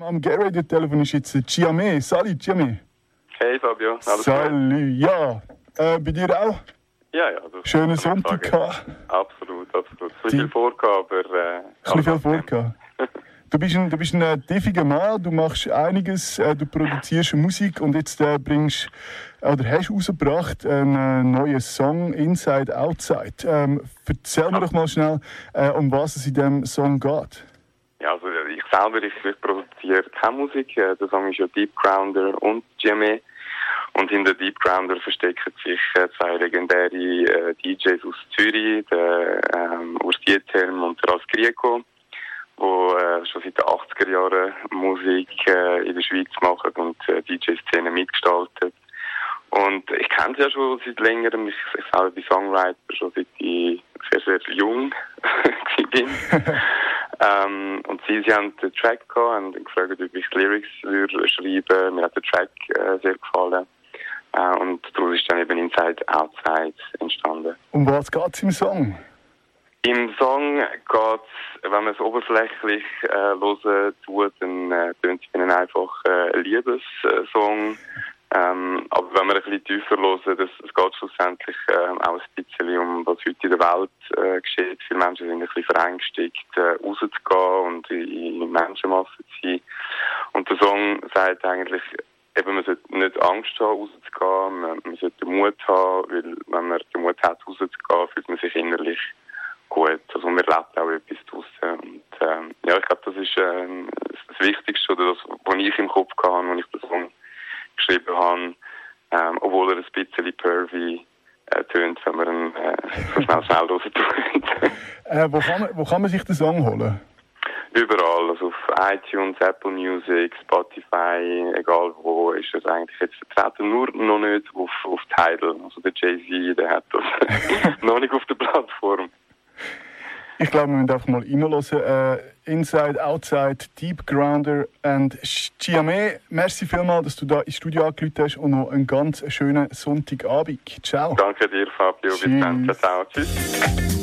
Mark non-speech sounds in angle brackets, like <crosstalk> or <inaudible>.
Am G-Radio Telefon ist jetzt Chiame. Salut, Chiame. Hey Fabio, alles Salut, ja. Äh, bei dir auch? Ja, ja. Schönen Sonntag gehabt. Absolut, absolut. Bisschen viel vorgehabt, aber... Äh, ein viel vorgehabt. Du bist ein, du bist ein äh, tiefiger Mann, du machst einiges, äh, du produzierst Musik und jetzt äh, bringst oder hast rausgebracht einen äh, neuen Song Inside Outside. Ähm, erzähl mir doch mal schnell, äh, um was es in diesem Song geht. Also ich selber, ich, ich produziere keine Musik. Äh, der Song ist ja Deep Grounder und GME. Und hinter Deep Grounder verstecken sich zwei legendäre äh, DJs aus Zürich, der ähm, Urs Dieterm und der Ras Grieco wo äh, schon seit den 80er Jahren Musik äh, in der Schweiz machen und äh, DJ-Szene mitgestaltet. Und ich kenne sie ja schon seit längerem. Ich, ich selber bin Songwriter schon seit ich sehr, sehr jung <laughs> bin. <laughs> ähm, und sie, sie haben den Track gehabt und gefragt, ob ich Lyrics würde schreiben. Mir hat der Track äh, sehr gefallen. Äh, und daraus ist dann eben Inside Outside entstanden. Um was geht es im Song? Im Song geht es, wenn man es oberflächlich äh, hören tut, dann äh, tönt es ihnen einfach äh, ein Liebessong. Ähm, aber wenn wir ein bisschen tiefer hören, das, es geht schlussendlich äh, auch ein bisschen um, was heute in der Welt äh, geschieht. Viele Menschen sind ein bisschen verängstigt, äh, rauszugehen und in, in Menschenmassen zu sein. Und der Song sagt eigentlich, eben, man sollte nicht Angst haben, rauszugehen, man, man sollte Mut haben, weil wenn man den Mut hat, rauszugehen, fühlt man sich innerlich gut. Also man erlebt auch etwas draussen. Und ähm, ja, ich glaube, das ist äh, das Wichtigste, oder das, was ich im Kopf hatte, als ich den habe. Ähm, obwohl er ein bisschen pervy äh, tönt, wenn man ihn äh, so schnell <laughs> schnell raus <laughs> tut. äh, wo, kann man, wo kann man sich den Song holen? Überall, also auf iTunes, Apple Music, Spotify, egal wo, ist er eigentlich jetzt vertreten. Nur noch nicht auf, auf Tidal. Also der Jay-Z, der hat das <laughs> noch nicht auf der Plattform. Ich glaube, wir müssen einfach mal reinhören. Äh, Inside, Outside, Deep Grounder und Chiame. Merci vielmals, dass du da ins Studio angerufen hast und noch einen ganz schönen Sonntagabend. Ciao. Danke dir, Fabio. Bis dann. Ciao. Tschüss.